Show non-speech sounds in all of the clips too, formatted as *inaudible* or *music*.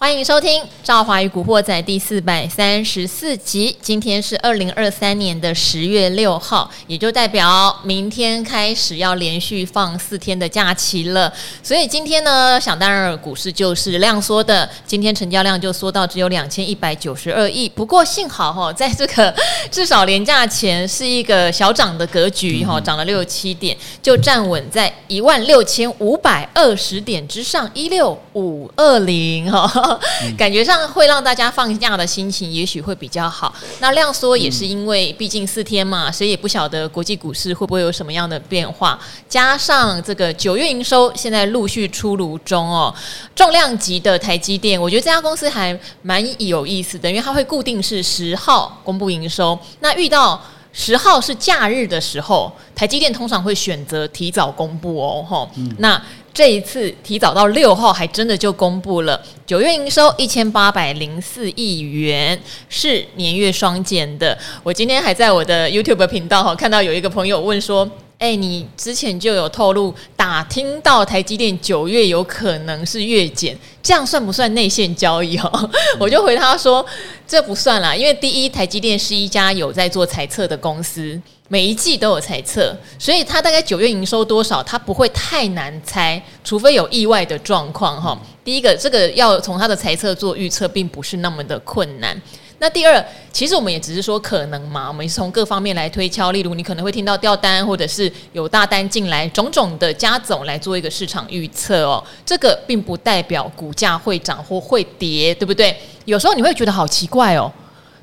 欢迎收听《赵华与古惑仔》第四百三十四集。今天是二零二三年的十月六号，也就代表明天开始要连续放四天的假期了。所以今天呢，想当然股市就是量缩的，今天成交量就缩到只有两千一百九十二亿。不过幸好哈，在这个至少连假前是一个小涨的格局哈，涨了六七点，就站稳在一万六千五百二十点之上，一六五二零哈。*laughs* 感觉上会让大家放假的心情也许会比较好。那量缩也是因为毕竟四天嘛，谁也不晓得国际股市会不会有什么样的变化。加上这个九月营收现在陆续出炉中哦，重量级的台积电，我觉得这家公司还蛮有意思的，因为它会固定是十号公布营收。那遇到十号是假日的时候，台积电通常会选择提早公布哦，吼。那这一次提早到六号，还真的就公布了九月营收一千八百零四亿元，是年月双减的。我今天还在我的 YouTube 频道哈看到有一个朋友问说：“哎，你之前就有透露打听到台积电九月有可能是月减，这样算不算内线交易？”哈，*laughs* 我就回他说：“这不算啦，因为第一，台积电是一家有在做财测的公司。”每一季都有猜测，所以它大概九月营收多少，它不会太难猜，除非有意外的状况哈。第一个，这个要从它的猜测做预测，并不是那么的困难。那第二，其实我们也只是说可能嘛，我们是从各方面来推敲，例如你可能会听到调单，或者是有大单进来，种种的加总来做一个市场预测哦。这个并不代表股价会涨或会跌，对不对？有时候你会觉得好奇怪哦。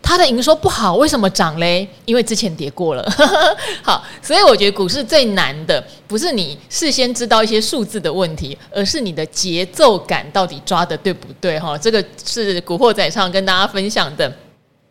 它的营收不好，为什么涨嘞？因为之前跌过了。*laughs* 好，所以我觉得股市最难的不是你事先知道一些数字的问题，而是你的节奏感到底抓的对不对？哈，这个是古惑仔上跟大家分享的。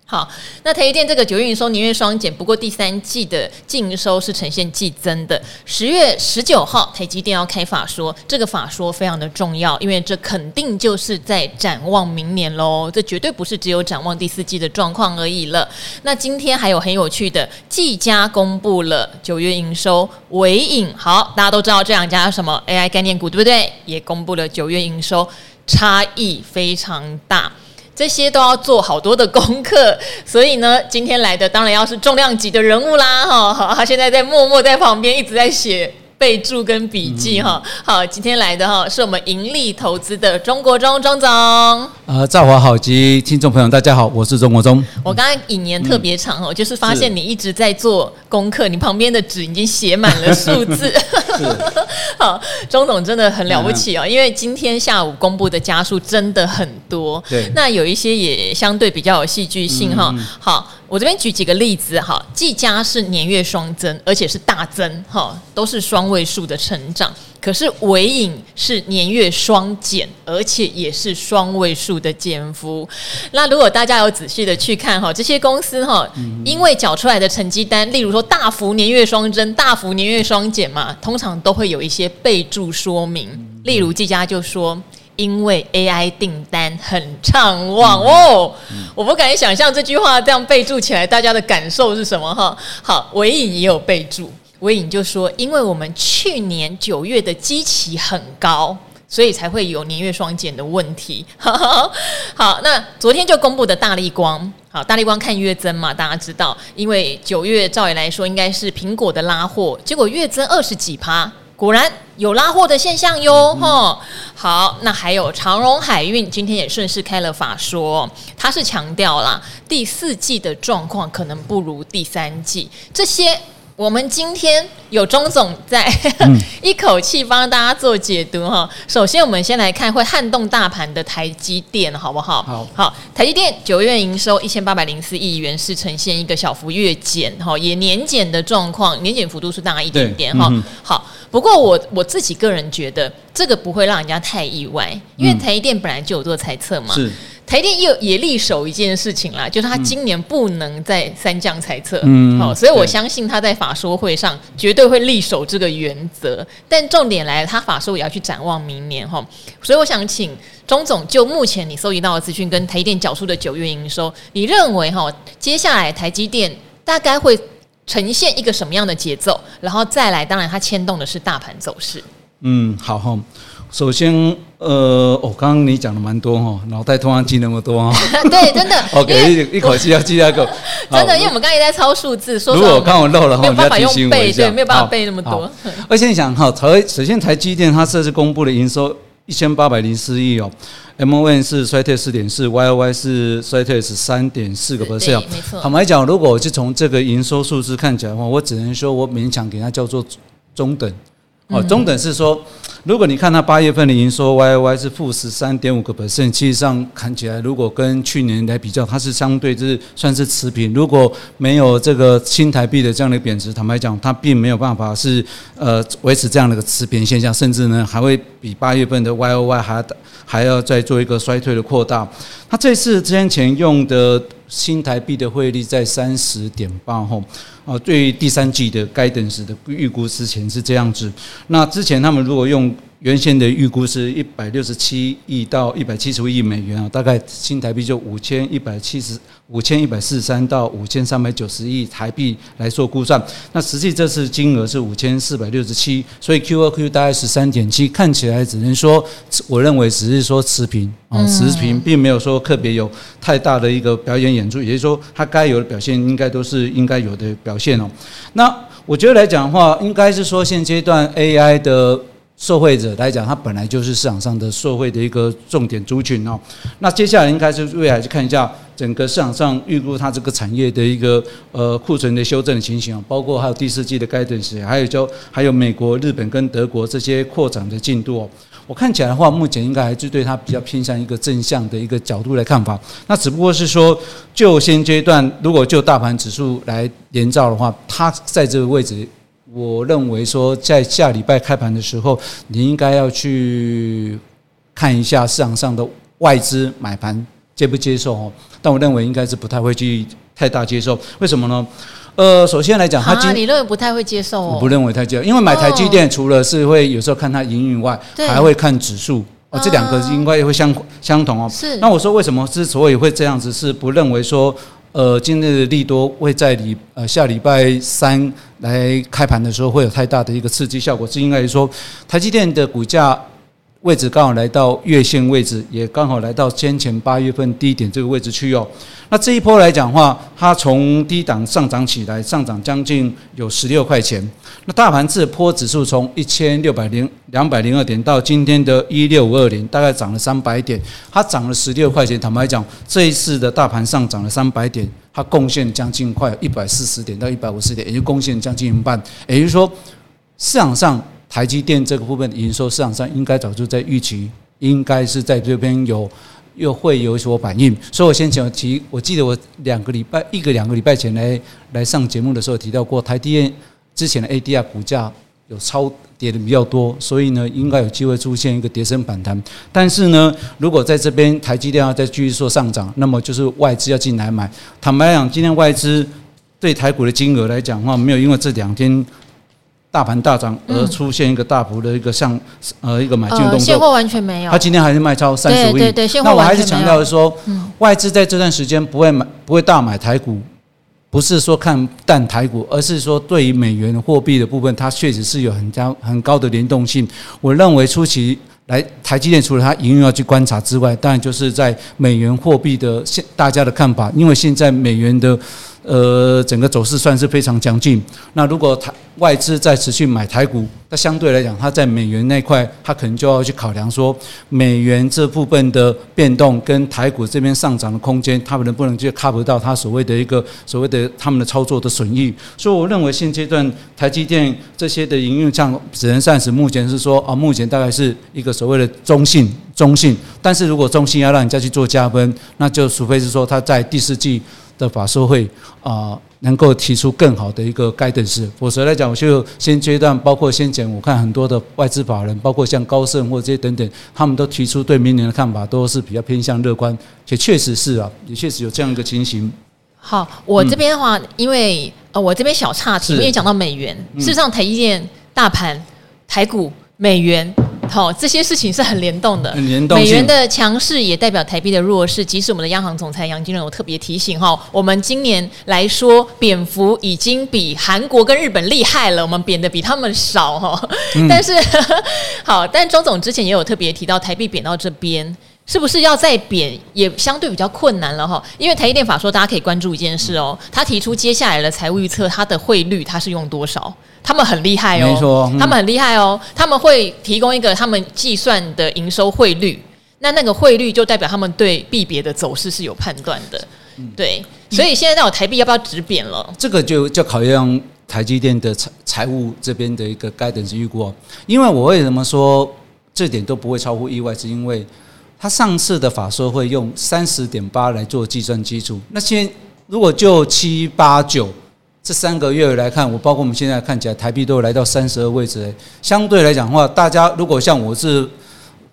好，那台积电这个九月营收年月双减，不过第三季的净营收是呈现季增的。十月十九号，台积电要开法说，这个法说非常的重要，因为这肯定就是在展望明年喽。这绝对不是只有展望第四季的状况而已了。那今天还有很有趣的，技嘉公布了九月营收，尾影好，大家都知道这两家什么 AI 概念股对不对？也公布了九月营收，差异非常大。这些都要做好多的功课，所以呢，今天来的当然要是重量级的人物啦，哈，好，他现在在默默在旁边一直在写。备注跟笔记哈，好，今天来的哈是我们盈利投资的中国中钟总。呃，赵华好及听众朋友大家好，我是中国中。我刚刚引言特别长哦，嗯、就是发现你一直在做功课，你旁边的纸已经写满了数字。*laughs* 是 *laughs* 好，钟总真的很了不起哦，嗯、因为今天下午公布的家数真的很多。对，那有一些也相对比较有戏剧性哈。嗯、好。我这边举几个例子哈，技嘉是年月双增，而且是大增哈，都是双位数的成长。可是尾影是年月双减，而且也是双位数的减幅。那如果大家有仔细的去看哈，这些公司哈，因为缴出来的成绩单，例如说大幅年月双增、大幅年月双减嘛，通常都会有一些备注说明。例如技嘉就说。因为 AI 订单很畅旺哦，我不敢想象这句话这样备注起来，大家的感受是什么哈？好，韦影也有备注，韦影就说，因为我们去年九月的基期很高，所以才会有年月双减的问题。*laughs* 好，那昨天就公布的大力光，好，大力光看月增嘛，大家知道，因为九月照理来说应该是苹果的拉货，结果月增二十几趴。果然有拉货的现象哟，哈、嗯，好，那还有长荣海运今天也顺势开了法说，他是强调啦，第四季的状况可能不如第三季，这些我们今天有钟总在、嗯、*laughs* 一口气帮大家做解读哈。首先，我们先来看会撼动大盘的台积电，好不好？好，好，台积电九月营收一千八百零四亿元，是呈现一个小幅月减，哈，也年减的状况，年减幅度是大一点点，哈，好。不过我我自己个人觉得这个不会让人家太意外，因为台积电本来就有做猜测嘛。是台积电又也力守一件事情啦，就是他今年不能再三降猜测。嗯，好，所以我相信他在法说会上绝对会力守这个原则。但重点来了，他法说也要去展望明年哈。所以我想请钟总，就目前你搜集到的资讯跟台积电缴出的九月营收，你认为哈接下来台积电大概会？呈现一个什么样的节奏，然后再来，当然它牵动的是大盘走势。嗯，好哈。首先，呃，我刚刚你讲的蛮多哈，脑袋突然记那么多哈。*laughs* 对，真的。*laughs* OK，一口气要记那个。*laughs* 真的，因为我们刚才也在抄数字，说如果我刚我漏了，没有办法用背，对，没有办法背那么多。而且你想哈，台首先台积电它这次公布的营收一千八百零四亿哦，MON 是衰退四点四，YOY 是衰退十三点四个 percent。没错。坦白讲，如果我是从这个营收数字看起来的话，我只能说我勉强给它叫做中等。哦，中等是说，如果你看它八月份的营收 Y Y 是负十三点五个 percent，其实上看起来，如果跟去年来比较，它是相对就是算是持平。如果没有这个新台币的这样的贬值，坦白讲，它并没有办法是呃维持这样的一个持平现象，甚至呢还会比八月份的 Y O Y 还还要再做一个衰退的扩大。它这次之前用的新台币的汇率在三十点八后。啊，对于第三季的 guidance 的预估之前是这样子。那之前他们如果用原先的预估是一百六十七亿到一百七十五亿美元啊，大概新台币就五千一百七十五千一百四十三到五千三百九十亿台币来做估算。那实际这次金额是五千四百六十七，所以 Q 二 Q 大概十三点七，看起来只能说，我认为只是说持平啊，持平，并没有说特别有太大的一个表演演出，也就是说它该有的表现应该都是应该有的表现哦。那我觉得来讲的话，应该是说现阶段 AI 的。受惠者来讲，它本来就是市场上的受惠的一个重点族群哦。那接下来应该是未来去看一下整个市场上预估它这个产业的一个呃库存的修正的情形，包括还有第四季的 guidance，还有就还有美国、日本跟德国这些扩展的进度哦。我看起来的话，目前应该还是对它比较偏向一个正向的一个角度来看法。那只不过是说，就现阶段，如果就大盘指数来连造的话，它在这个位置。我认为说，在下礼拜开盘的时候，你应该要去看一下市场上的外资买盘接不接受哦。但我认为应该是不太会去太大接受。为什么呢？呃，首先来讲，他今你认为不太会接受哦？我不认为太接受，因为买台积电除了是会有时候看它营运外，还会看指数哦。这两个应该也会相相同哦。是。那我说为什么之所以会这样子，是不认为说。呃，今日利多会在礼呃下礼拜三来开盘的时候会有太大的一个刺激效果，是应该说台积电的股价位置刚好来到月线位置，也刚好来到先前八月份低点这个位置去哦。那这一波来讲的话，它从低档上涨起来，上涨将近有十六块钱。那大盘这波指数从一千六百零两百零二点到今天的一六五二零，大概涨了三百点，它涨了十六块钱。坦白讲，这一次的大盘上涨了三百点，它贡献将近快一百四十点到一百五十点，也就贡献将近一半。也就是说，市场上台积电这个部分的营收，市场上应该早就在预期，应该是在这边有又会有所反应。所以我先前提，我记得我两个礼拜一个两个礼拜前来来上节目的时候提到过台积电。之前的 ADR 股价有超跌的比较多，所以呢，应该有机会出现一个跌升反弹。但是呢，如果在这边台积电要再继续做上涨，那么就是外资要进来买。坦白讲，今天外资对台股的金额来讲的话，没有因为这两天大盘大涨而出现一个大幅的一个上呃一个买进动作。现货完全没有。他今天还是卖超三十五亿。对对对，那我还是强调的说，外资在这段时间不会买，不会大买台股。不是说看淡台股，而是说对于美元货币的部分，它确实是有很高很高的联动性。我认为初期来台积电，除了它营运要去观察之外，当然就是在美元货币的现大家的看法，因为现在美元的。呃，整个走势算是非常强劲。那如果台外资再持续买台股，那相对来讲，它在美元那块，它可能就要去考量说，美元这部分的变动跟台股这边上涨的空间，它能不能就 cover 到它所谓的一个所谓的他们的操作的损益。所以我认为现阶段台积电这些的营运上只能暂时目前是说啊，目前大概是一个所谓的中性中性。但是如果中性要让你再去做加分，那就除非是说它在第四季。的法说会啊，能够提出更好的一个 guidance，否则来讲，我就现阶段包括先前我看很多的外资法人，包括像高盛或者这些等等，他们都提出对明年的看法都是比较偏向乐观，且确实是啊，也确实有这样一个情形。好，我这边的话，因为呃，我这边小岔题，因为讲到美元，事实上台积电大盘、台股、美元。好，这些事情是很联动的。很联动。美元的强势也代表台币的弱势。即使我们的央行总裁杨金龙有特别提醒哈，我们今年来说贬幅已经比韩国跟日本厉害了，我们贬的比他们少哈。嗯、但是 *laughs* 好，但庄总之前也有特别提到，台币贬到这边。是不是要再贬也相对比较困难了哈？因为台积电法说，大家可以关注一件事哦。他提出接下来的财务预测，它的汇率它是用多少？他们很厉害哦，没错，嗯、他们很厉害哦。他们会提供一个他们计算的营收汇率，那那个汇率就代表他们对币别的走势是有判断的。对，所以现在那我台币要不要止贬了？这个就就考验台积电的财财务这边的一个 guidance 预估。因为我为什么说这点都不会超乎意外，是因为。他上次的法说会用三十点八来做计算基础，那现如果就七八九这三个月来看，我包括我们现在看起来台币都来到三十二位置，相对来讲的话，大家如果像我是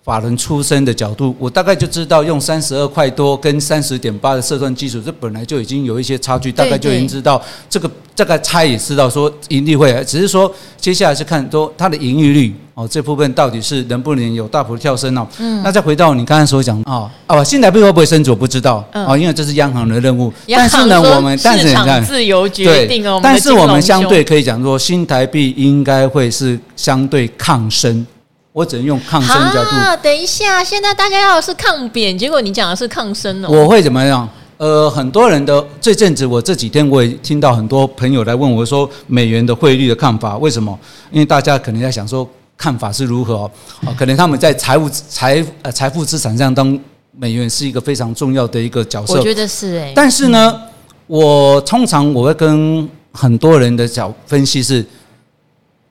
法人出身的角度，我大概就知道用三十二块多跟三十点八的社算基础，这本来就已经有一些差距，大概就已经知道这个大概猜也知道说盈利会，只是说接下来是看多它的盈利率。哦，这部分到底是能不能有大幅跳升哦？嗯，那再回到你刚才所讲啊啊，新台币会不会升值？我不知道哦，因为这是央行的任务。但是呢，我们但是你看，自由决定哦。但是我们相对可以讲说，新台币应该会是相对抗升。我只能用抗升角度。啊，等一下，现在大家要的是抗贬，结果你讲的是抗升哦。我会怎么样？呃，很多人的这阵子，我这几天我也听到很多朋友来问我说，美元的汇率的看法，为什么？因为大家可能在想说。看法是如何哦？可能他们在财务财呃财富资产上当美元是一个非常重要的一个角色。我觉得是哎。但是呢，我通常我会跟很多人的角分析是，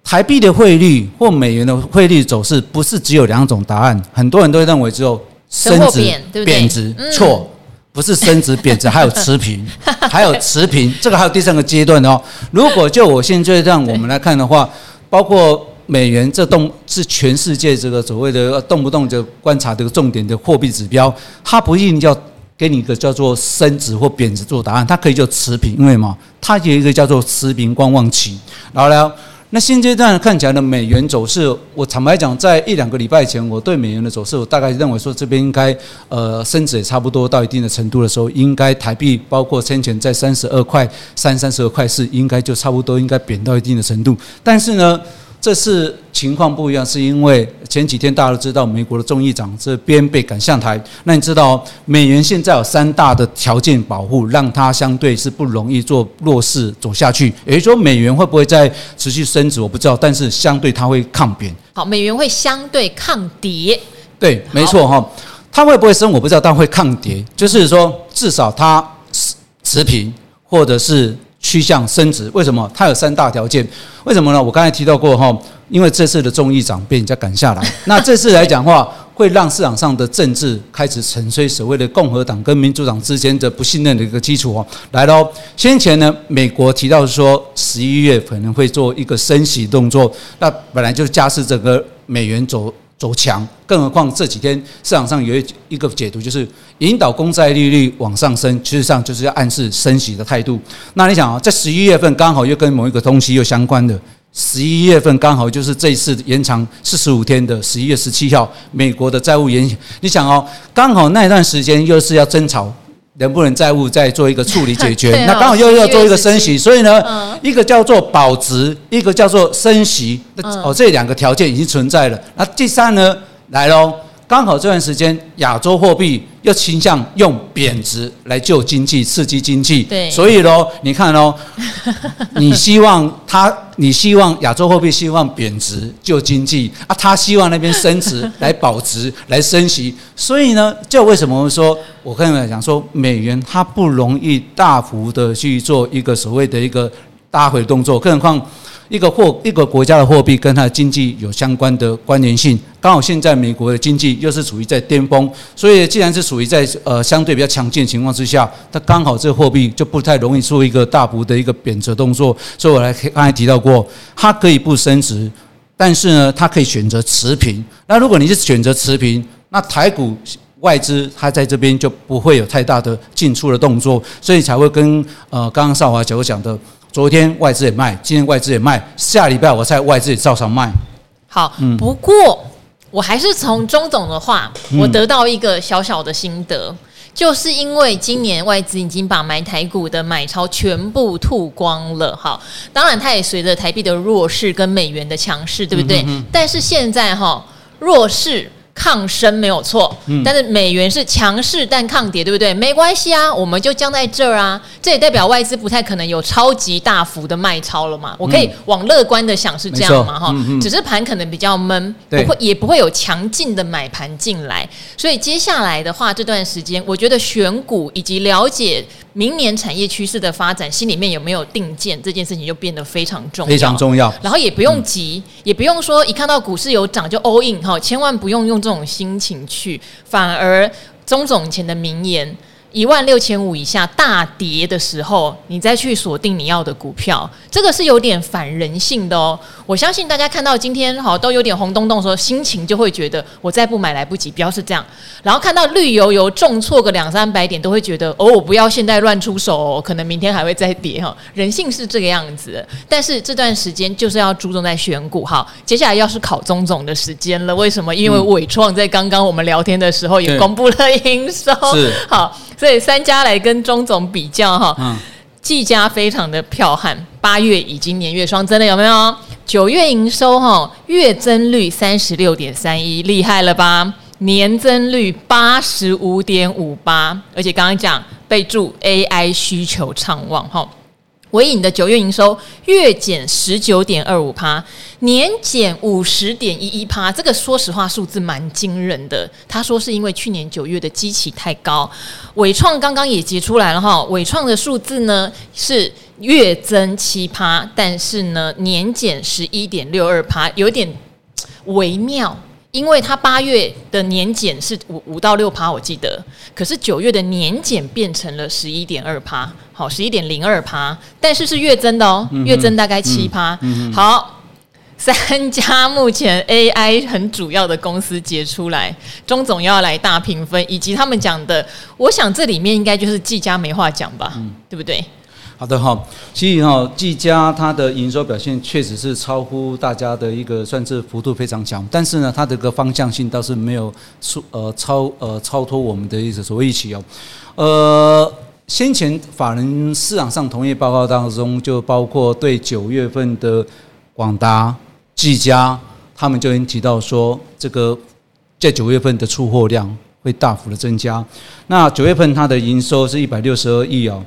台币的汇率或美元的汇率走势不是只有两种答案。很多人都会认为只有升值、贬值，错，不是升值、贬值，还有持平，还有持平，这个还有第三个阶段哦。如果就我现在让我们来看的话，包括。美元这动是全世界这个所谓的动不动就观察这个重点的货币指标，它不一定要给你一个叫做升值或贬值做答案，它可以叫持平，因为嘛，它有一个叫做持平观望期。然后呢，那现阶段看起来的美元走势，我坦白讲，在一两个礼拜前，我对美元的走势，我大概认为说这边应该呃升值也差不多到一定的程度的时候，应该台币包括先前在三十二块三、三十二块四，应该就差不多应该贬到一定的程度，但是呢。这次情况不一样，是因为前几天大家都知道，美国的众议长这边被赶下台。那你知道，美元现在有三大的条件保护，让它相对是不容易做弱势走下去。也就是说，美元会不会再持续升值，我不知道，但是相对它会抗贬。好，美元会相对抗跌。对，没错哈。它会不会升，我不知道，但会抗跌，就是说至少它持平，或者是。趋向升值，为什么？它有三大条件，为什么呢？我刚才提到过哈，因为这次的众议长被人家赶下来，*laughs* 那这次来讲的话，会让市场上的政治开始沉睡，所谓的共和党跟民主党之间的不信任的一个基础哦，来喽。先前呢，美国提到说十一月可能会做一个升息动作，那本来就是加速整个美元走。走强，更何况这几天市场上有一一个解读，就是引导公债利率往上升，其实上就是要暗示升息的态度。那你想啊，在十一月份刚好又跟某一个东西又相关的，十一月份刚好就是这一次延长四十五天的十一月十七号，美国的债务延，你想哦，刚好那一段时间又是要争吵。能不能债务再做一个处理解决？*laughs* 那刚好又要做一个升息，所以呢，一个叫做保值，一个叫做升息。哦，这两个条件已经存在了。那第三呢，来喽。刚好这段时间，亚洲货币又倾向用贬值来救经济、刺激经济。对，所以喽，你看喽，*laughs* 你希望他，你希望亚洲货币希望贬值救经济啊，他希望那边升值来保值来升息。所以呢，就为什么说，我跟你们讲说，美元它不容易大幅的去做一个所谓的一个大回动作，更何况。一个货一个国家的货币跟它的经济有相关的关联性，刚好现在美国的经济又是处于在巅峰，所以既然是处于在呃相对比较强劲的情况之下，它刚好这个货币就不太容易做一个大幅的一个贬值动作。所以我来刚才提到过，它可以不升值，但是呢，它可以选择持平。那如果你是选择持平，那台股外资它在这边就不会有太大的进出的动作，所以才会跟呃刚刚少华姐讲的。昨天外资也卖，今天外资也卖，下礼拜我在外资也照常卖。好，嗯，不过我还是从钟总的话，我得到一个小小的心得。嗯就是因为今年外资已经把买台股的买超全部吐光了，哈，当然它也随着台币的弱势跟美元的强势，对不对？嗯、哼哼，但是现在哈弱势。抗升没有错，但是美元是强势但抗跌，对不对？没关系啊，我们就降在这儿啊。这也代表外资不太可能有超级大幅的卖超了嘛。我可以往乐观的想是这样嘛，哈。只是盘可能比较闷，不会也不会有强劲的买盘进来。所以接下来的话，这段时间我觉得选股以及了解明年产业趋势的发展，心里面有没有定见，这件事情就变得非常重要，非常重要。然后也不用急，也不用说一看到股市有涨就 all in 哈，千万不用用这种。这种心情去，反而钟总以前的名言。一万六千五以下大跌的时候，你再去锁定你要的股票，这个是有点反人性的哦。我相信大家看到今天好都有点红咚咚的时候，心情就会觉得我再不买来不及，不要是这样。然后看到绿油油重挫个两三百点，都会觉得哦，我不要现在乱出手哦，可能明天还会再跌哈。人性是这个样子，但是这段时间就是要注重在选股哈。接下来要是考钟总的时间了，为什么？因为伟创在刚刚我们聊天的时候也公布了营收，好。所以三家来跟钟总比较哈，嗯，技嘉非常的彪悍，八月已经年月双增了，有没有？九月营收哈月增率三十六点三一，厉害了吧？年增率八十五点五八，而且刚刚讲备注 AI 需求畅旺哈。纬颖的九月营收月减十九点二五趴，年减五十点一一趴，这个说实话数字蛮惊人的。他说是因为去年九月的基期太高。纬创刚刚也结出来了哈，纬创的数字呢是月增七趴，但是呢年减十一点六二趴，有点微妙。因为它八月的年减是五五到六趴，我记得，可是九月的年减变成了十一点二趴，好，十一点零二趴，但是是月增的哦，月增大概七趴。好，三家目前 AI 很主要的公司结出来，钟总要来大评分，以及他们讲的，我想这里面应该就是技嘉没话讲吧，对不对？好的哈，其实哈，技嘉它的营收表现确实是超乎大家的一个算是幅度非常强，但是呢，它的个方向性倒是没有出呃超呃超脱我们的意思所谓预期哦。呃，先前法人市场上同业报告当中，就包括对九月份的广达、技嘉，他们就已经提到说，这个在九月份的出货量会大幅的增加。那九月份它的营收是一百六十二亿哦。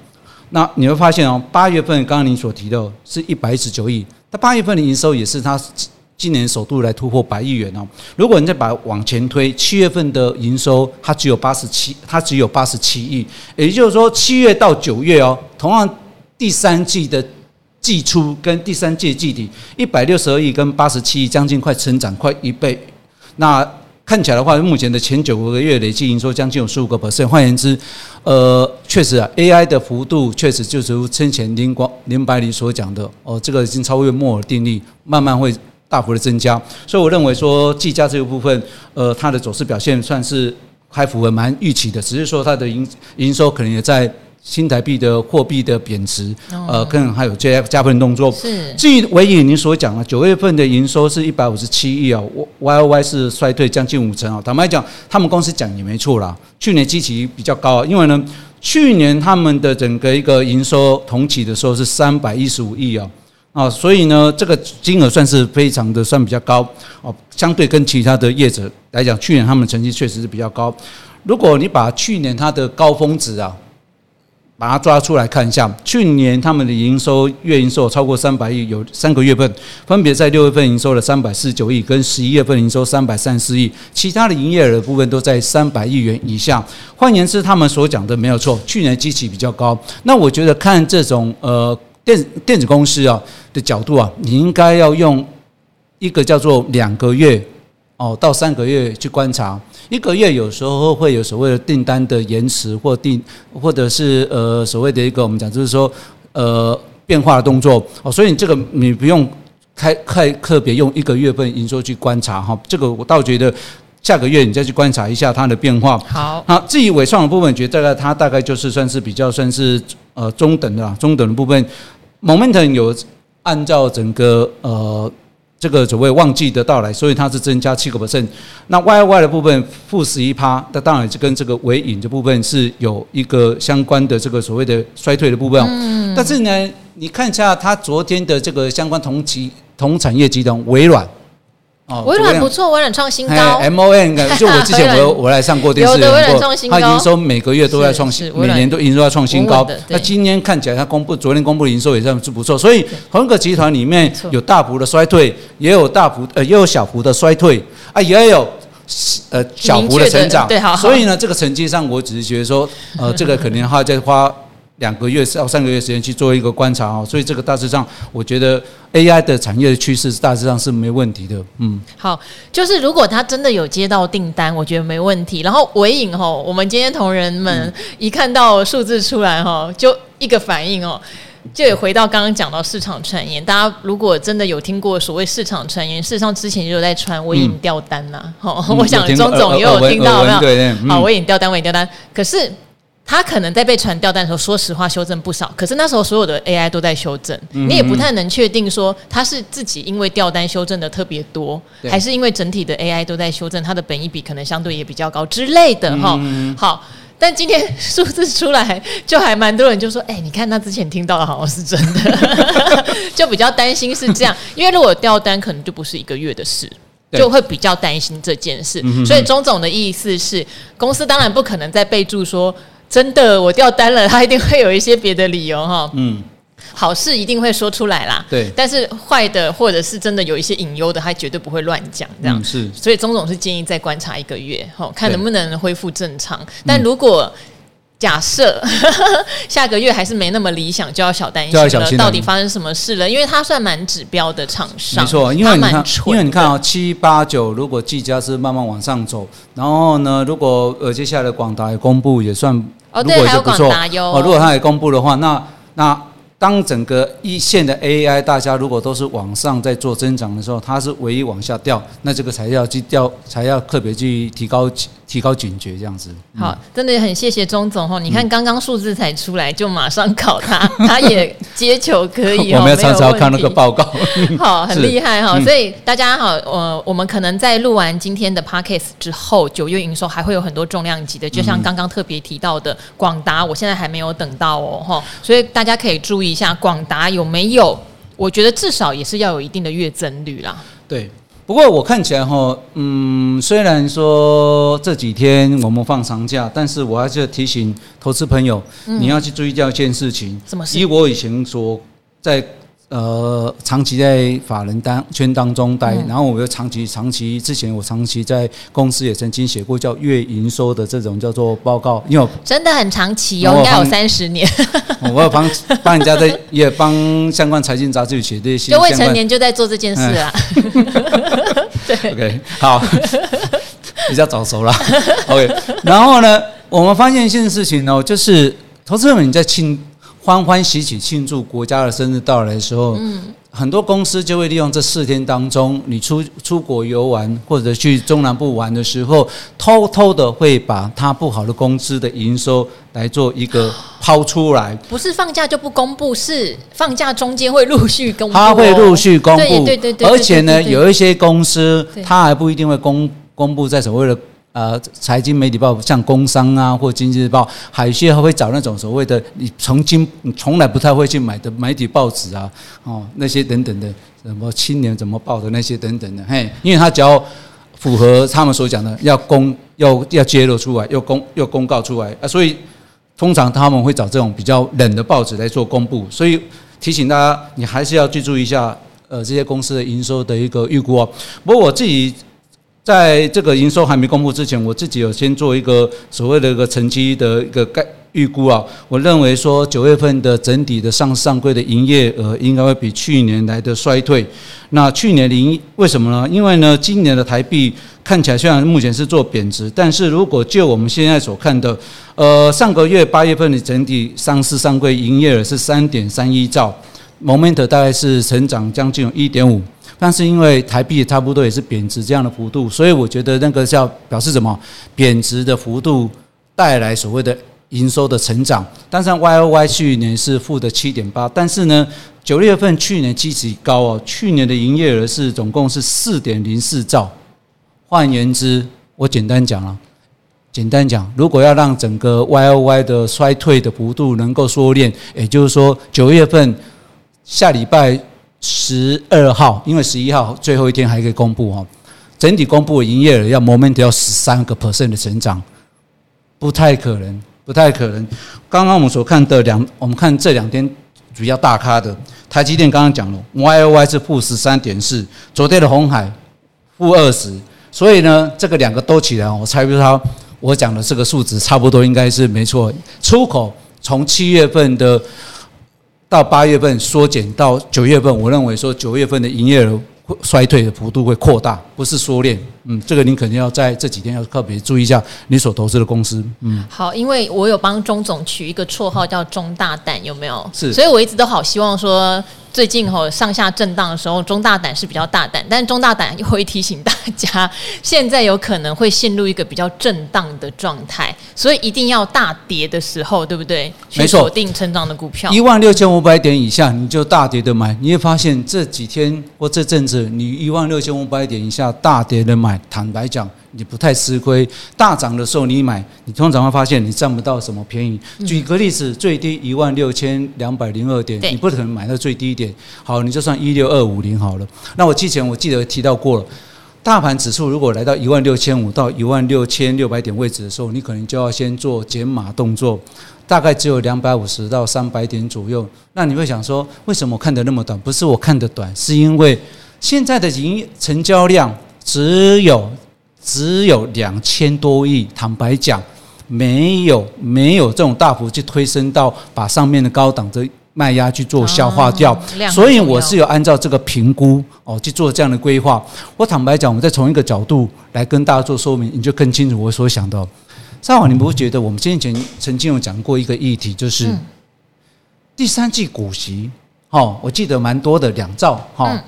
那你会发现哦，八月份刚刚您所提到是一百一十九亿，它八月份的营收也是它今年首度来突破百亿元哦。如果你再把往前推，七月份的营收它只有八十七，它只有八十七亿，也就是说七月到九月哦，同样第三季的季初跟第三季季底，一百六十二亿跟八十七亿，将近快成长快一倍。那看起来的话，目前的前九个月累计营收将近有十五个 percent。换言之，呃，确实啊，AI 的幅度确实就如先前林光林百里所讲的哦，这个已经超越摩尔定律，慢慢会大幅的增加。所以我认为说，技嘉这个部分，呃，它的走势表现算是还符合蛮预期的，只是说它的营营收可能也在。新台币的货币的贬值，呃，可能还有加加分动作。是。至于纬颖您所讲的九月份的营收是一百五十七亿啊，Y O Y 是衰退将近五成啊。坦白讲，他们公司讲也没错啦。去年基期比较高，因为呢，去年他们的整个一个营收同期的时候是三百一十五亿啊，啊，所以呢，这个金额算是非常的算比较高哦。相对跟其他的业者来讲，去年他们成绩确实是比较高。如果你把去年它的高峰值啊。把它抓出来看一下，去年他们的营收月营收超过三百亿，有三个月份分别在六月份营收了三百四十九亿，跟十一月份营收三百三十四亿，其他的营业额部分都在三百亿元以下。换言之，他们所讲的没有错，去年基期比较高。那我觉得看这种呃电电子公司啊的角度啊，你应该要用一个叫做两个月。哦，到三个月去观察，一个月有时候会有所谓的订单的延迟或订，或者是呃所谓的一个我们讲就是说呃变化的动作哦，所以你这个你不用开开特别用一个月份营收去观察哈，这个我倒觉得下个月你再去观察一下它的变化。好，好至于尾创的部分，觉得它大概就是算是比较算是呃中等的中等的部分，Momentum 有按照整个呃。这个所谓旺季的到来，所以它是增加七个 percent。那 Y Y 的部分负十一趴，那当然就跟这个尾影的部分是有一个相关的这个所谓的衰退的部分。嗯。但是呢，你看一下它昨天的这个相关同期同产业集团微软。哦，微软不错，微软创新高。M O N *laughs* 就我之前我我来上过电视，有的微软创新高，它营收每个月都在创新，每年都营收在创新高。那今天看起来它公布，昨天公布的营收也算是不错。所以恒格集团里面有大幅的衰退，也有大幅呃也有小幅的衰退啊，也有呃小幅的成长。对，好。所以呢，这个成绩上我只是觉得说，呃，这个可能还要再花。两个月到三个月时间去做一个观察哦，所以这个大致上，我觉得 AI 的产业的趋势大致上是没问题的。嗯，好，就是如果他真的有接到订单，我觉得没问题。然后尾影吼，我们今天同仁们一看到数字出来哈，就一个反应哦，就也回到刚刚讲到市场传言。大家如果真的有听过所谓市场传言，事实上之前就有在传微影掉单呐。好，我想钟总也有听到没有？对，好，微影掉单，微影掉单，可是。他可能在被传掉单的时候，说实话修正不少。可是那时候所有的 AI 都在修正，你也不太能确定说他是自己因为掉单修正的特别多，还是因为整体的 AI 都在修正，他的本益比可能相对也比较高之类的哈。好，但今天数字出来，就还蛮多人就说：“哎，你看他之前听到的好像是真的，*laughs* 就比较担心是这样。*laughs* 因为如果掉单，可能就不是一个月的事，就会比较担心这件事。所以钟总的意思是，公司当然不可能再备注说。”真的，我掉单了，他一定会有一些别的理由哈。嗯，好事一定会说出来啦。对，但是坏的或者是真的有一些隐忧的，他绝对不会乱讲这样。是，所以钟总是建议再观察一个月，哈，看能不能恢复正常。但如果假设 *laughs* 下个月还是没那么理想，就要小担心了。到底发生什么事了？因为它算蛮指标的厂商，没错。因为你看，因为你看啊，七八九如果技嘉是慢慢往上走，然后呢，如果呃接下来广达也公布也算，哦对，还有广达哟。哦，如果它也公布的话，那那。当整个一线的 AI 大家如果都是往上在做增长的时候，它是唯一往下掉，那这个才要去掉，才要特别去提高提高警觉这样子。好，真的很谢谢钟总哈，你看刚刚数字才出来就马上考他，*laughs* 他也接球可以。*laughs* 我们要常常看那个报告。*laughs* 好，很厉害哈，所以大家好，呃，我们可能在录完今天的 Podcast 之后，九月营收还会有很多重量级的，就像刚刚特别提到的广达，我现在还没有等到哦哈，所以大家可以注意。一下广达有没有？我觉得至少也是要有一定的月增率啦。对，不过我看起来哈，嗯，虽然说这几天我们放长假，但是我还是要提醒投资朋友，嗯、你要去注意掉一件事情。什么事？以我以前说在。呃，长期在法人当圈当中待，嗯、然后我又长期长期之前我长期在公司也曾经写过叫月营收的这种叫做报告，因为真的很长期哦，应该有三十年。我有帮帮人家在也帮相关财经杂志写这些，就未成年就在做这件事啊。*laughs* 对，OK，好，*laughs* 比较早熟了。OK，然后呢，我们发现一件事情哦，就是投资人你在庆。欢欢喜喜庆祝国家的生日到来的时候，嗯，很多公司就会利用这四天当中，你出出国游玩或者去中南部玩的时候，偷偷的会把他不好的公司的营收来做一个抛出来。不是放假就不公布，是放假中间会陆续公布。他会陆续公布，对对对，而且呢，有一些公司他还不一定会公公布在所谓的。呃，财经媒体报像工商啊，或经济日报，海些还会找那种所谓的你从今你从来不太会去买的媒体报纸啊，哦，那些等等的，什么青年怎么报的那些等等的，嘿，因为他只要符合他们所讲的，要公要要揭露出来，要公要公告出来啊，所以通常他们会找这种比较冷的报纸来做公布，所以提醒大家，你还是要记住一下，呃，这些公司的营收的一个预估哦。不过我自己。在这个营收还没公布之前，我自己有先做一个所谓的一个成绩的一个概预估啊。我认为说九月份的整体的上上柜的营业额应该会比去年来的衰退。那去年零为什么呢？因为呢，今年的台币看起来虽然目前是做贬值，但是如果就我们现在所看的，呃，上个月八月份的整体上市上柜营业额是三点三一兆，Moment 大概是成长将近有一点五。但是因为台币差不多也是贬值这样的幅度，所以我觉得那个叫表示什么？贬值的幅度带来所谓的营收的成长。但是 Y O Y 去年是负的七点八，但是呢，九月份去年基期高哦，去年的营业额是总共是四点零四兆。换言之，我简单讲了，简单讲，如果要让整个 Y O Y 的衰退的幅度能够缩练，也就是说九月份下礼拜十二号，因为十一号最后一天还可以公布哈，整体公布的营业额要 moment 要十三个 percent 的成长，不太可能，不太可能。刚刚我们所看的两，我们看这两天主要大咖的。台积电刚刚讲了，Y O Y 是负十三点四，昨天的鸿海负二十，所以呢，这个两个都起来，我猜不出我讲的这个数值差不多应该是没错。出口从七月份的到八月份缩减到九月份，我认为说九月份的营业额。衰退的幅度会扩大，不是缩链。嗯，这个您肯定要在这几天要特别注意一下你所投资的公司。嗯，好，因为我有帮钟总取一个绰号叫“钟大胆”，有没有？是，所以我一直都好希望说。最近吼上下震荡的时候，中大胆是比较大胆，但是中大胆又会提醒大家，现在有可能会陷入一个比较震荡的状态，所以一定要大跌的时候，对不对？没错，锁定成长的股票，一万六千五百点以下你就大跌的买，你会发现这几天或这阵子，你一万六千五百点以下大跌的买，坦白讲。你不太吃亏，大涨的时候你买，你通常会发现你占不到什么便宜。举个例子，最低一万六千两百零二点，你不可能买到最低点。好，你就算一六二五零好了。那我之前我记得提到过了，大盘指数如果来到一万六千五到一万六千六百点位置的时候，你可能就要先做减码动作，大概只有两百五十到三百点左右。那你会想说，为什么我看得那么短？不是我看得短，是因为现在的营业成交量只有。只有两千多亿，坦白讲，没有没有这种大幅去推升到把上面的高档的卖压去做消化掉，哦、所以我是有按照这个评估哦去做这样的规划。我坦白讲，我们再从一个角度来跟大家做说明，你就更清楚我所想的。上网你不会觉得我们先前曾经有讲过一个议题，就是第三季股息，哦，我记得蛮多的两兆，哈、嗯，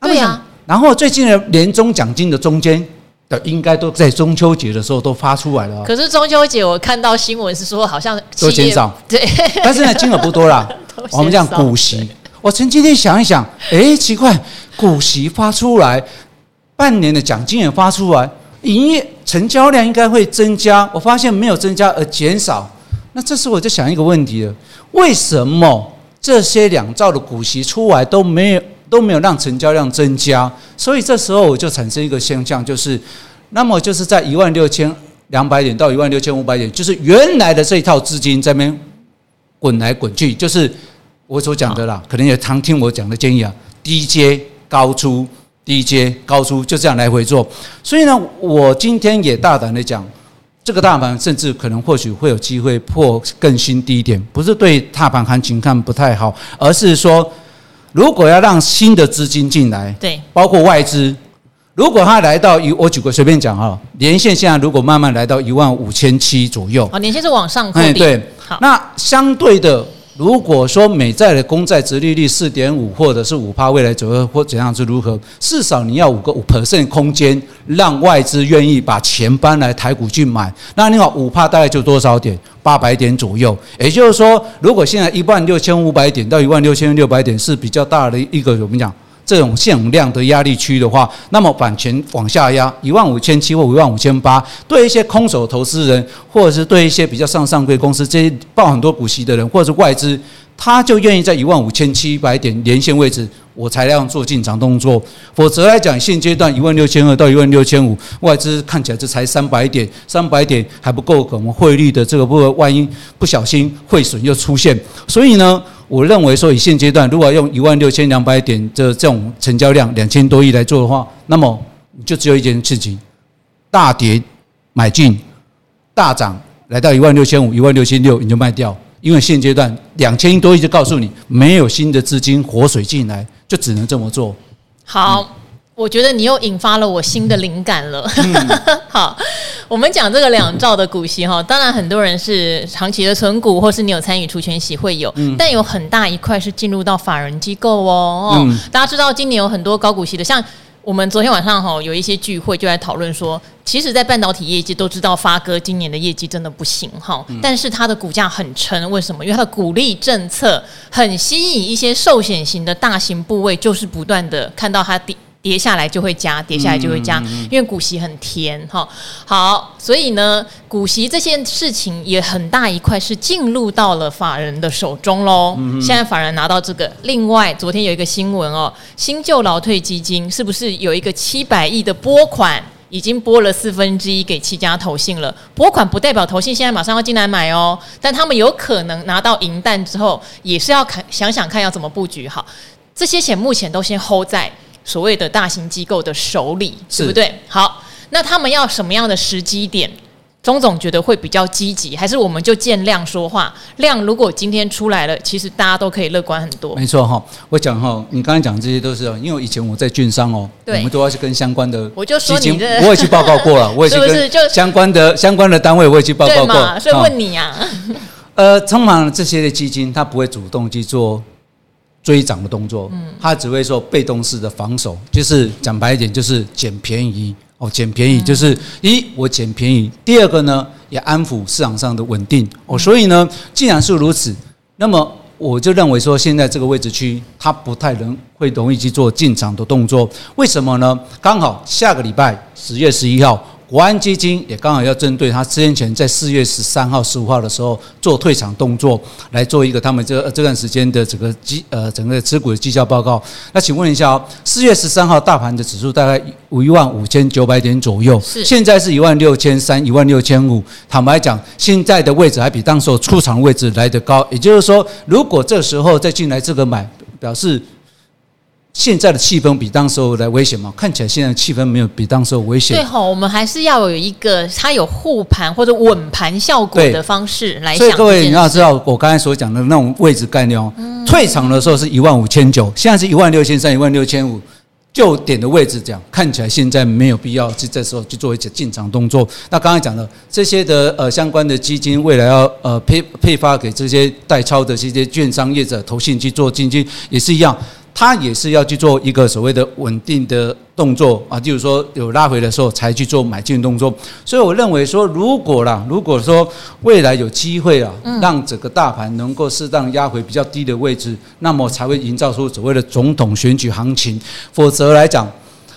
对呀。然后最近的年终奖金的中间。的应该都在中秋节的时候都发出来了。可是中秋节我看到新闻是说好像都减少，对，但是呢金额不多啦。*laughs* 我们讲股息，我曾经想一想，哎，奇怪，股息发出来，半年的奖金也发出来，营业成交量应该会增加，我发现没有增加而减少，那这时候我就想一个问题了，为什么这些两兆的股息出来都没有？都没有让成交量增加，所以这时候我就产生一个现象，就是，那么就是在一万六千两百点到一万六千五百点，就是原来的这一套资金在那边滚来滚去，就是我所讲的啦，可能也常听我讲的建议啊，低阶高出，低阶高出，就这样来回做。所以呢，我今天也大胆的讲，这个大盘甚至可能或许会有机会破更新低点，不是对大盘行情看不太好，而是说。如果要让新的资金进来，对，包括外资，如果它来到一，我举个随便讲哈，年限现在如果慢慢来到一万五千七左右，哦，年限是往上，哎，对，好，那相对的。如果说美债的公债殖利率四点五或者是五趴，未来左右或怎样是如何？至少你要五个五 percent 空间，让外资愿意把钱搬来台股去买。那你好，五趴大概就多少点？八百点左右。也就是说，如果现在一万六千五百点到一万六千六百点是比较大的一个，我们讲。这种限量的压力区的话，那么版权往下压一万五千七或一万五千八，对一些空手投资人，或者是对一些比较上上柜公司这些报很多股息的人，或者是外资，他就愿意在一万五千七百点连线位置。我才要做进场动作，否则来讲，现阶段一万六千二到一万六千五，外资看起来这才三百点，三百点还不够，我们汇率的这个部分，万一不小心汇损又出现，所以呢，我认为说以现阶段，如果用一万六千两百点的这种成交量两千多亿来做的话，那么就只有一件事情：大跌买进，大涨来到一万六千五、一万六千六，你就卖掉。因为现阶段两千亿多亿就告诉你，没有新的资金活水进来，就只能这么做。好，嗯、我觉得你又引发了我新的灵感了。嗯、*laughs* 好，我们讲这个两兆的股息哈，当然很多人是长期的存股，或是你有参与除权息会有，嗯、但有很大一块是进入到法人机构哦。嗯、大家知道今年有很多高股息的，像。我们昨天晚上哈有一些聚会，就在讨论说，其实，在半导体业界都知道发哥今年的业绩真的不行哈，但是它的股价很撑，为什么？因为它的鼓励政策很吸引一些寿险型的大型部位，就是不断的看到它跌。跌下来就会加，跌下来就会加，因为股息很甜哈。好，所以呢，股息这件事情也很大一块是进入到了法人的手中喽。现在法人拿到这个，另外昨天有一个新闻哦，新旧劳退基金是不是有一个七百亿的拨款，已经拨了四分之一给七家投信了？拨款不代表投信现在马上要进来买哦，但他们有可能拿到银弹之后，也是要看想想看要怎么布局好。这些钱目前都先 hold 在。所谓的大型机构的手里，对不对？好，那他们要什么样的时机点？钟总觉得会比较积极，还是我们就见量说话？量如果今天出来了，其实大家都可以乐观很多。没错哈，我讲哈，你刚才讲这些都是，因为以前我在券商哦，我们都要去跟相关的，我就说你的，我也去报告过了，*laughs* 我也去跟相关的相关的单位，我也去报告过，所以问你啊，*laughs* 呃，通常这些的基金，它不会主动去做。追涨的动作，嗯他只会说被动式的防守，就是讲白一点，就是捡便宜哦，捡便宜就是一我捡便宜，第二个呢也安抚市场上的稳定哦，所以呢，既然是如此，那么我就认为说，现在这个位置区它不太能会容易去做进场的动作，为什么呢？刚好下个礼拜十月十一号。国安基金也刚好要针对他之前前在四月十三号、十五号的时候做退场动作，来做一个他们这这段时间的整个绩呃整个持股的绩效报告。那请问一下哦，四月十三号大盘的指数大概一万五千九百点左右，现在是一万六千三、一万六千五。坦白讲，现在的位置还比当时候出场位置来得高。也就是说，如果这时候再进来这个买，表示。现在的气氛比当时候来危险吗？看起来现在气氛没有比当时候危险。对吼，我们还是要有一个它有护盘或者稳盘效果的方式来讲。所以各位你要知道，我刚才所讲的那种位置概念哦，退场的时候是一万五千九，现在是一万六千三、一万六千五，就点的位置讲，看起来现在没有必要去这时候去做一些进场动作。那刚才讲的这些的呃相关的基金，未来要呃配配发给这些代操的这些券商业者、投信去做基金，也是一样。他也是要去做一个所谓的稳定的动作啊，就是说有拉回的时候才去做买进动作。所以我认为说，如果啦，如果说未来有机会啊，让整个大盘能够适当压回比较低的位置，那么才会营造出所谓的总统选举行情。否则来讲，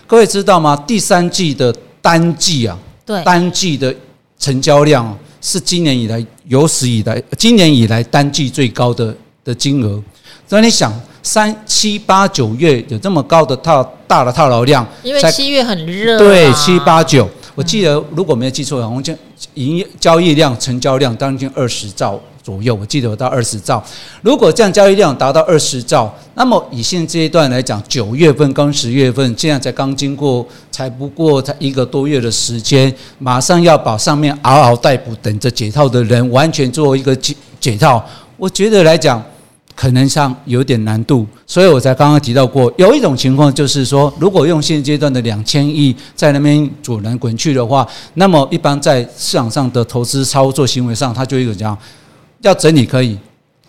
各位知道吗？第三季的单季啊，对，单季的成交量是今年以来有史以来今年以来单季最高的的金额。所以你想。三七八九月有这么高的套大的套牢量，因为七月很热。对，七八九，我记得如果没有记错，好像营业交易量、成交量将近二十兆左右。我记得有到二十兆。如果这样交易量达到二十兆，那么以现在这一段来讲，九月份跟十月份现在才刚经过，才不过才一个多月的时间，马上要把上面嗷嗷待哺等着解套的人完全做一个解解套，我觉得来讲。可能上有点难度，所以我才刚刚提到过，有一种情况就是说，如果用现阶段的两千亿在那边滚来滚去的话，那么一般在市场上的投资操作行为上，它就一个这样，要整理可以，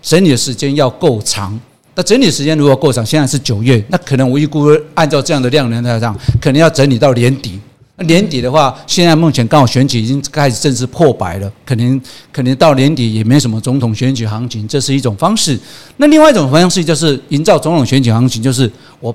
整理的时间要够长。那整理时间如果够长，现在是九月，那可能我预估按照这样的量能来讲，可能要整理到年底。年底的话，现在目前刚好选举已经开始正式破百了，可能可能到年底也没什么总统选举行情，这是一种方式。那另外一种方式就是营造总统选举行情，就是我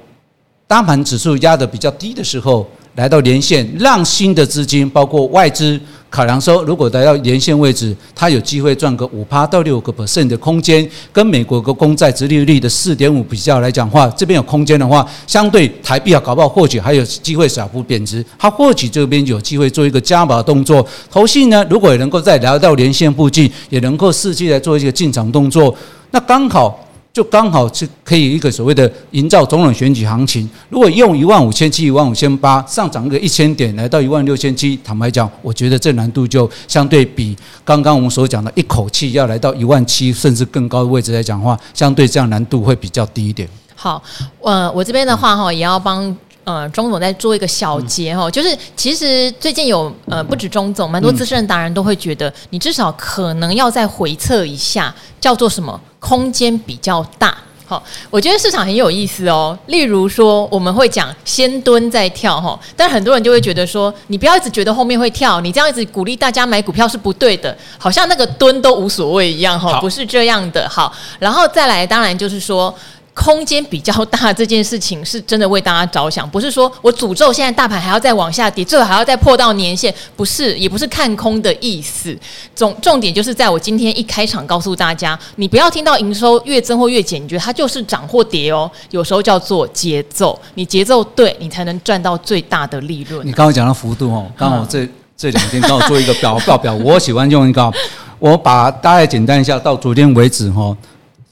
大盘指数压得比较低的时候。来到年线，让新的资金，包括外资考量说，如果来到年线位置，它有机会赚个五趴到六个 percent 的空间，跟美国个公债殖利率的四点五比较来讲话，这边有空间的话，相对台币啊，搞不好或许还有机会小幅贬值，它或许这边有机会做一个加码动作。投信呢，如果也能够再来到年线附近，也能够伺机来做一个进场动作，那刚好。就刚好是可以一个所谓的营造总统选举行情。如果用一万五千七、一万五千八上涨个一千点，来到一万六千七，坦白讲，我觉得这难度就相对比刚刚我们所讲的一口气要来到一万七甚至更高的位置来讲的话，相对这样难度会比较低一点。好，呃，我这边的话哈，也要帮。呃，钟总在做一个小结哈，就是其实最近有呃不止钟总，蛮多资深达人都会觉得，你至少可能要再回测一下，叫做什么空间比较大。好，我觉得市场很有意思哦。例如说，我们会讲先蹲再跳哈，但很多人就会觉得说，你不要一直觉得后面会跳，你这样一直鼓励大家买股票是不对的，好像那个蹲都无所谓一样哈，不是这样的。好，然后再来，当然就是说。空间比较大这件事情是真的为大家着想，不是说我诅咒现在大盘还要再往下跌，最后还要再破到年线，不是，也不是看空的意思。重重点就是在我今天一开场告诉大家，你不要听到营收越增或越减，你觉得它就是涨或跌哦。有时候叫做节奏，你节奏对，你才能赚到最大的利润。你刚刚讲到幅度哦，刚好这、嗯、这两天刚好做一个表报表，我喜欢用一个，我把大概简单一下，到昨天为止哈，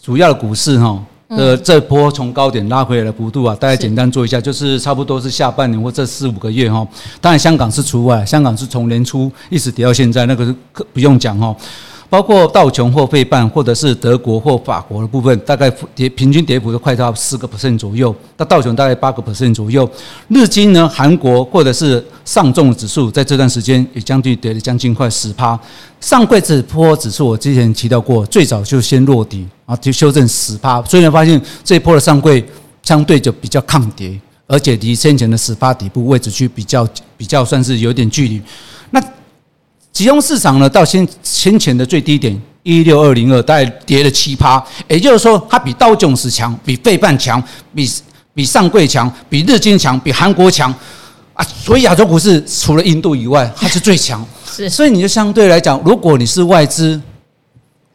主要的股市哈。呃，这波从高点拉回来的幅度啊，大家简单做一下，就是差不多是下半年或这四五个月哈。当然香港是除外，香港是从年初一直跌到现在，那个是不用讲哈。包括道琼或费半，或者是德国或法国的部分，大概跌平均跌幅都快到四个 percent 左右。那道琼大概八个 percent 左右。日经呢，韩国或者是上证指数，在这段时间也将近跌了将近快十趴。上柜这波指数，我之前提到过，最早就先落底啊，就修正十趴。所以呢，发现这一波的上柜相对就比较抗跌，而且离先前的十趴底部位置区比较比较算是有点距离。那集中市场呢，到先先前的最低点一六二零二，大概跌了七趴，也就是说，它比道琼斯强，比费半强，比比上柜强，比日经强，比韩国强啊！所以亚洲股市除了印度以外，它是最强。是，所以你就相对来讲，如果你是外资，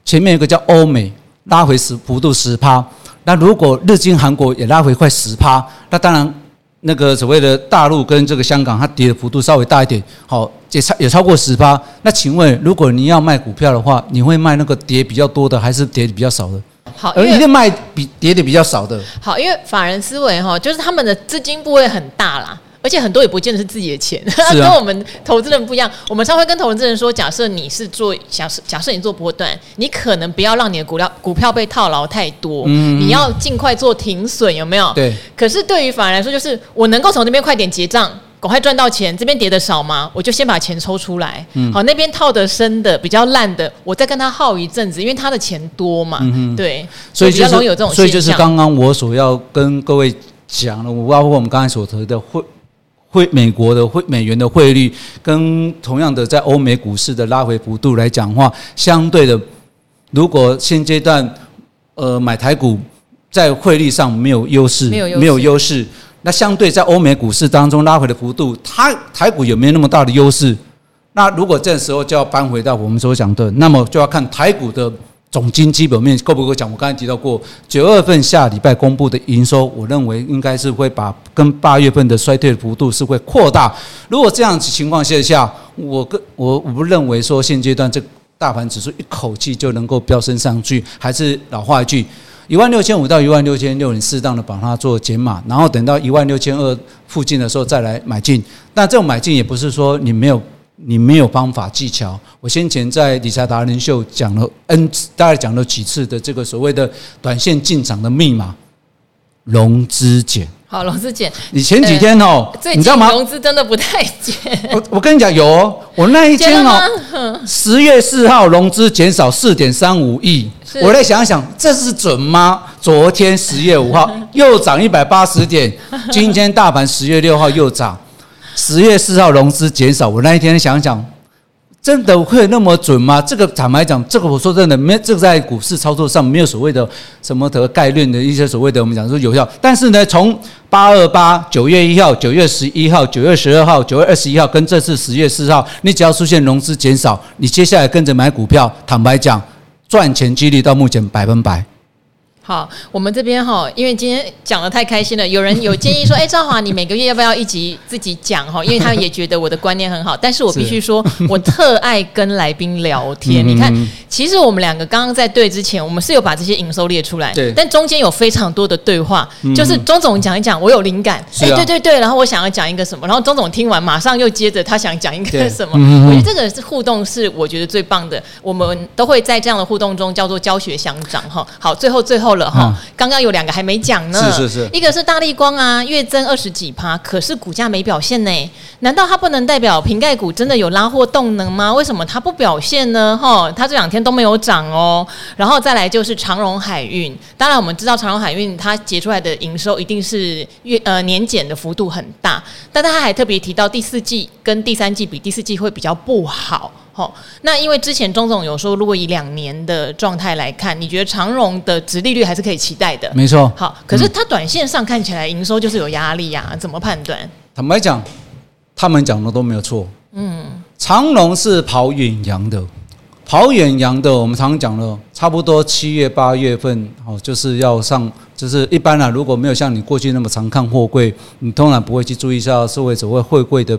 前面有个叫欧美拉回十幅度十趴，那如果日经韩国也拉回快十趴，那当然。那个所谓的大陆跟这个香港，它跌的幅度稍微大一点，好，也超也超过十趴。那请问，如果你要卖股票的话，你会卖那个跌比较多的，还是跌比较少的？好，而一定卖比跌的比较少的。好，因为法人思维哈，就是他们的资金部位很大啦。而且很多也不见得是自己的钱，*laughs* 啊、跟我们投资人不一样。我们常会跟投资人说，假设你是做，假设假设你做波段，你可能不要让你的股票股票被套牢太多，嗯、你要尽快做停损，有没有？对。可是对于法人来说，就是我能够从那边快点结账，赶快赚到钱，这边跌的少吗？我就先把钱抽出来。嗯、好，那边套的深的、比较烂的，我再跟他耗一阵子，因为他的钱多嘛。嗯、对。所以，就是、比较容易有这种。所以就是刚刚我所要跟各位讲的，我包括我们刚才所提的会。汇美国的汇美元的汇率，跟同样的在欧美股市的拉回幅度来讲的话，相对的，如果现阶段呃买台股在汇率上没有优势，没有优势，那相对在欧美股市当中拉回的幅度，它台股有没有那么大的优势？那如果这时候就要搬回到我们所讲的，那么就要看台股的。总经基本面够不够讲？我刚才提到过，九月份下礼拜公布的营收，我认为应该是会把跟八月份的衰退幅度是会扩大。如果这样子情况下下，我跟我我不认为说现阶段这大盘指数一口气就能够飙升上去，还是老话一句，一万六千五到一万六千六，你适当的把它做减码，然后等到一万六千二附近的时候再来买进。但这种买进也不是说你没有。你没有方法技巧。我先前在理财达人秀讲了 N，大概讲了几次的这个所谓的短线进场的密码，融资减。好，融资减。你前几天哦，你知道吗？融资真的不太减。我我跟你讲，有哦，我那一天哦，*laughs* *laughs* 十月四号融资减少四点三五亿。我来想想，这是准吗？昨天十月五号又涨一百八十点，今天大盘十月六号又涨。十月四号融资减少，我那一天想想，真的会那么准吗？这个坦白讲，这个我说真的，没这个在股市操作上没有所谓的什么的概率的一些所谓的我们讲说有效。但是呢，从八二八、九月一号、九月十一号、九月十二号、九月二十一号跟这次十月四号，你只要出现融资减少，你接下来跟着买股票，坦白讲，赚钱几率到目前百分百。好，我们这边哈，因为今天讲的太开心了，有人有建议说，*laughs* 哎，赵华，你每个月要不要一集自己讲哈？因为他们也觉得我的观念很好，但是我必须说，我特爱跟来宾聊天。你看，其实我们两个刚刚在对之前，我们是有把这些营收列出来，对，但中间有非常多的对话，就是钟总讲一讲，我有灵感，哎，对对对，然后我想要讲一个什么，然后钟总听完马上又接着他想讲一个 *laughs* 什么，我觉得这个是互动是我觉得最棒的，我们都会在这样的互动中叫做教学相长哈。好，最后最后。了哈。刚刚、嗯、有两个还没讲呢，是是是，一个是大力光啊，月增二十几趴，可是股价没表现呢。难道它不能代表瓶盖股真的有拉货动能吗？为什么它不表现呢？哈，它这两天都没有涨哦。然后再来就是长荣海运，当然我们知道长荣海运它结出来的营收一定是月呃年减的幅度很大，但它还特别提到第四季跟第三季比第四季会比较不好。好，那因为之前钟总有说，如果以两年的状态来看，你觉得长荣的值利率还是可以期待的？没错。好，可是它短线上看起来营收就是有压力呀、啊，怎么判断？坦白讲。他们讲的都没有错。嗯，长荣是跑远洋的，跑远洋的，我们常常讲了，差不多七月八月份哦，就是要上，就是一般啊，如果没有像你过去那么常看货柜，你通常不会去注意一下社会所谓货柜的，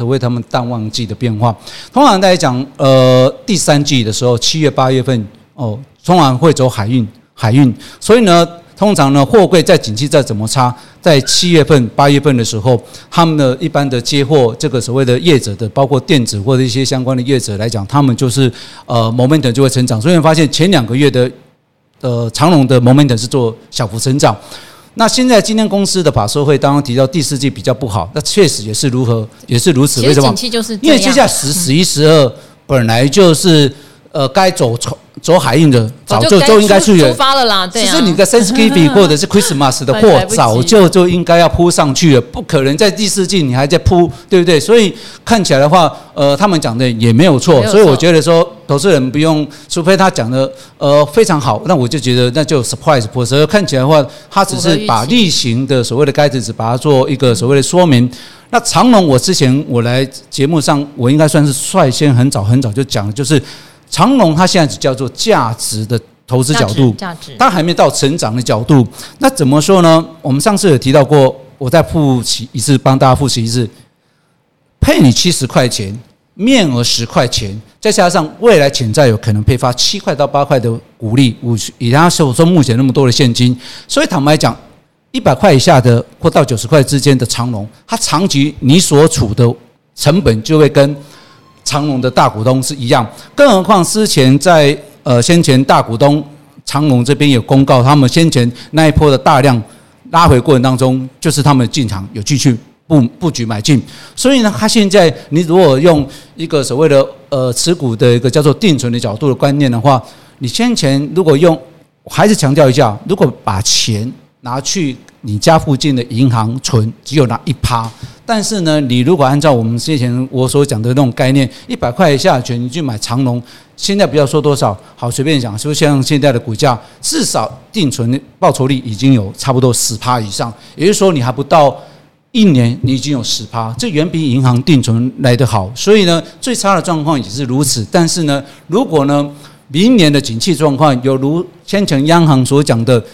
所谓他们淡旺季的变化。通常来讲，呃，第三季的时候，七月八月份哦，通常会走海运，海运，所以呢。通常呢，货柜在景气再怎么差，在七月份、八月份的时候，他们的一般的接货，这个所谓的业者的，包括电子或者一些相关的业者来讲，他们就是呃 moment 就会成长。所以你发现前两个月的呃长隆的 moment 是做小幅成长。那现在今天公司的法说会当中提到第四季比较不好，那确实也是如何，也是如此。为什么？因为接下来十、十一、十二本来就是呃该走从。走海运的早就就应该去出，发了啦。对啊，其实你的 Thanksgiving 或者是 Christmas 的货早就就应该要铺上去了，不可能在第四季你还在铺，对不对？所以看起来的话，呃，他们讲的也没有错，所以我觉得说投资人不用，除非他讲的呃非常好，那我就觉得那就 surprise。否则看起来的话，他只是把例行的所谓的该只把它做一个所谓的说明。那长龙，我之前我来节目上，我应该算是率先很早很早就讲了，就是。长隆它现在只叫做价值的投资角度，价值，它还没到成长的角度。那怎么说呢？我们上次有提到过，我再复习一次，帮大家复习一次。配你七十块钱，面额十块钱，再加上未来潜在有可能配发七块到八块的股利，五以他手中目前那么多的现金，所以坦白讲，一百块以下的或到九十块之间的长荣，它长期你所处的成本就会跟。长隆的大股东是一样，更何况之前在呃先前大股东长隆这边有公告，他们先前那一波的大量拉回过程当中，就是他们进场有继续布布局买进，所以呢，他现在你如果用一个所谓的呃持股的一个叫做定存的角度的观念的话，你先前如果用，还是强调一下，如果把钱拿去你家附近的银行存，只有拿一趴。但是呢，你如果按照我们之前我所讲的那种概念，一百块以下的钱你去买长隆，现在不要说多少，好随便讲，就像现在的股价，至少定存报酬率已经有差不多十趴以上，也就是说你还不到一年，你已经有十趴，这远比银行定存来得好。所以呢，最差的状况也是如此。但是呢，如果呢，明年的景气状况有如先前央行所讲的。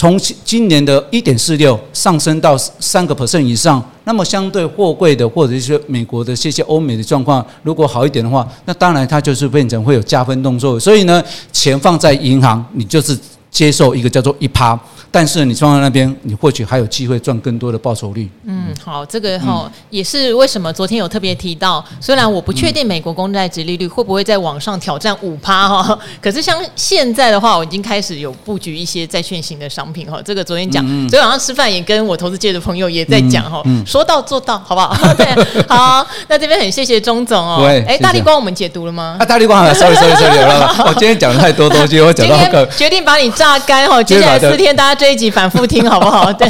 从今年的一点四六上升到三个 percent 以上，那么相对货柜的或者一些美国的这些欧美的状况，如果好一点的话，那当然它就是变成会有加分动作。所以呢，钱放在银行，你就是接受一个叫做一趴。但是你放在那边，你或许还有机会赚更多的报酬率。嗯，好，这个哈、嗯、也是为什么昨天有特别提到，虽然我不确定美国公债殖利率会不会在往上挑战五趴哈，*laughs* 可是像现在的话，我已经开始有布局一些债券型的商品哈。这个昨天讲，嗯、昨天晚上吃饭也跟我投资界的朋友也在讲哈，说到做到，好不好？*laughs* 对，好，那这边很谢谢钟总哦。哎对，大力光我们解读了吗？啊，大力光，sorry sorry sorry，我今天讲了太多东西，我讲到个决定把你榨干哈，接下来四天大家。这一集反复听好不好？*laughs* 对，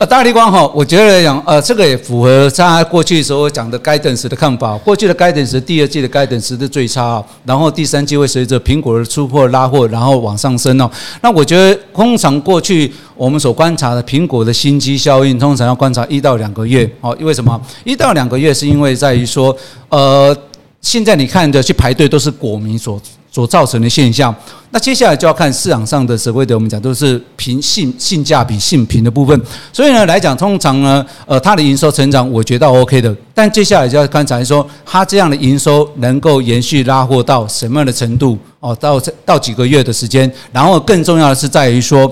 呃，大力光哈，我觉得讲，呃，这个也符合他过去时候讲的 guidance 的看法。过去的 guidance 第二季的 guidance 是最差，然后第三季会随着苹果的出货拉货，然后往上升哦。那我觉得通常过去我们所观察的苹果的新机效应，通常要观察一到两个月哦。因为什么？一到两个月是因为在于说，呃，现在你看着去排队都是果迷所。所造成的现象，那接下来就要看市场上的所谓的我们讲都是平性性价比性平的部分。所以呢来讲，通常呢，呃，它的营收成长，我觉得 OK 的。但接下来就要观察说，它这样的营收能够延续拉货到什么样的程度？哦，到到几个月的时间。然后更重要的是在于说，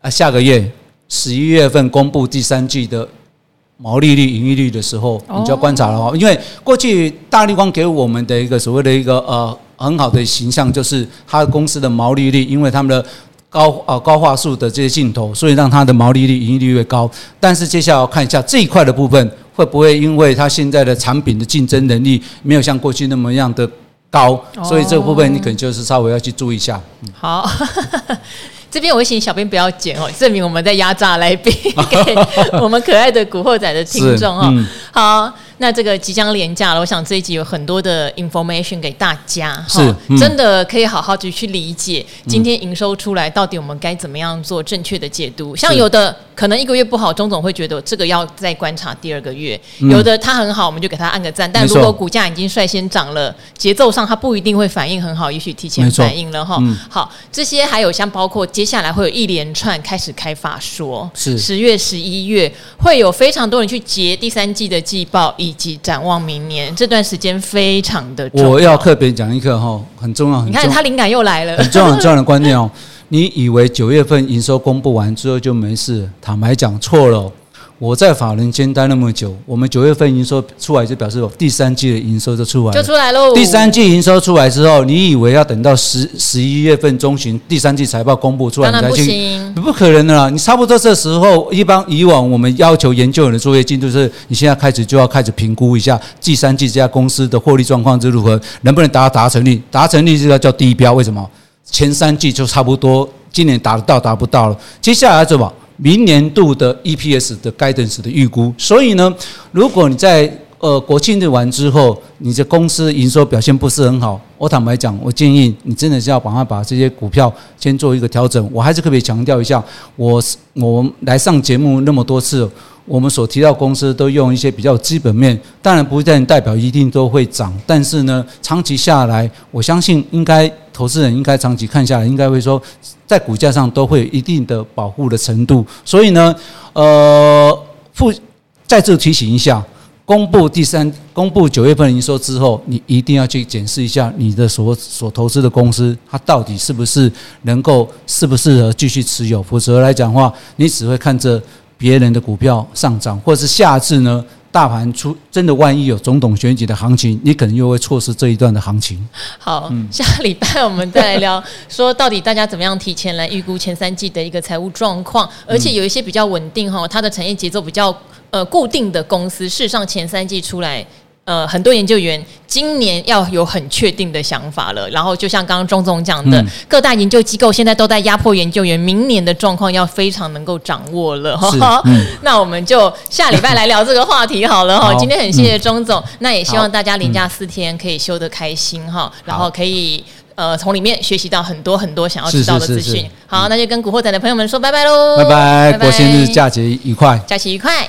啊，下个月十一月份公布第三季的。毛利率、盈利率的时候，你就要观察了哦。因为过去大立光给我们的一个所谓的一个呃很好的形象，就是它的公司的毛利率，因为他们的高啊高画素的这些镜头，所以让它的毛利率、盈利率越高。但是接下来要看一下这一块的部分，会不会因为它现在的产品的竞争能力没有像过去那么样的高，所以这个部分你可能就是稍微要去注意一下。嗯、好。这边我会请小编不要剪哦，证明我们在压榨来宾 *laughs* 给我们可爱的古惑仔的听众哦。嗯、好。那这个即将廉价了，我想这一集有很多的 information 给大家，是、嗯、真的可以好好的去理解今天营收出来到底我们该怎么样做正确的解读。像有的可能一个月不好，钟总会觉得这个要再观察第二个月；嗯、有的它很好，我们就给它按个赞。但如果股价已经率先涨了，节奏上它不一定会反应很好，也许提前反应了哈。嗯、好，这些还有像包括接下来会有一连串开始开法说，是十月、十一月会有非常多人去截第三季的季报。以及展望明年这段时间非常的重要，我要特别讲一个哈，很重要。你看他灵感又来了，很重要很重要的观念哦。你以为九月份营收公布完之后就没事？坦白讲错了。我在法人间待那么久，我们九月份营收出来就表示第三季的营收就出来了，就出来喽。第三季营收出来之后，你以为要等到十十一月份中旬第三季财报公布出来你才去？不可能的啦！你差不多这时候，一般以往我们要求研究员的作业进度是，你现在开始就要开始评估一下第三季这家公司的获利状况是如何，能不能达达成率？达成率这个叫低标，为什么？前三季就差不多，今年达得到达不到了，接下来怎么？明年度的 EPS 的 guidance 的预估，所以呢，如果你在呃国庆日完之后，你的公司营收表现不是很好，我坦白讲，我建议你真的是要赶快把这些股票先做一个调整。我还是特别强调一下，我我来上节目那么多次。我们所提到公司都用一些比较基本面，当然不但代表一定都会涨，但是呢，长期下来，我相信应该投资人应该长期看下来，应该会说在股价上都会有一定的保护的程度。所以呢，呃，复再次提醒一下，公布第三公布九月份营收之后，你一定要去检视一下你的所所投资的公司，它到底是不是能够适不适合继续持有，否则来讲的话，你只会看着。别人的股票上涨，或者是下次呢，大盘出真的万一有总统选举的行情，你可能又会错失这一段的行情。好，嗯、下礼拜我们再来聊，说到底大家怎么样提前来预估前三季的一个财务状况，而且有一些比较稳定哈，它的产业节奏比较呃固定的公司，事实上前三季出来。呃，很多研究员今年要有很确定的想法了。然后，就像刚刚钟总讲的，嗯、各大研究机构现在都在压迫研究员，明年的状况要非常能够掌握了。是 *laughs* 嗯、那我们就下礼拜来聊这个话题好了哈。今天很谢谢钟总，嗯、那也希望大家连假四天可以休得开心哈，然后可以呃从里面学习到很多很多想要知道的资讯。是是是是好，那就跟古惑仔的朋友们说拜拜喽，拜拜，国庆日假期愉快，假期愉快。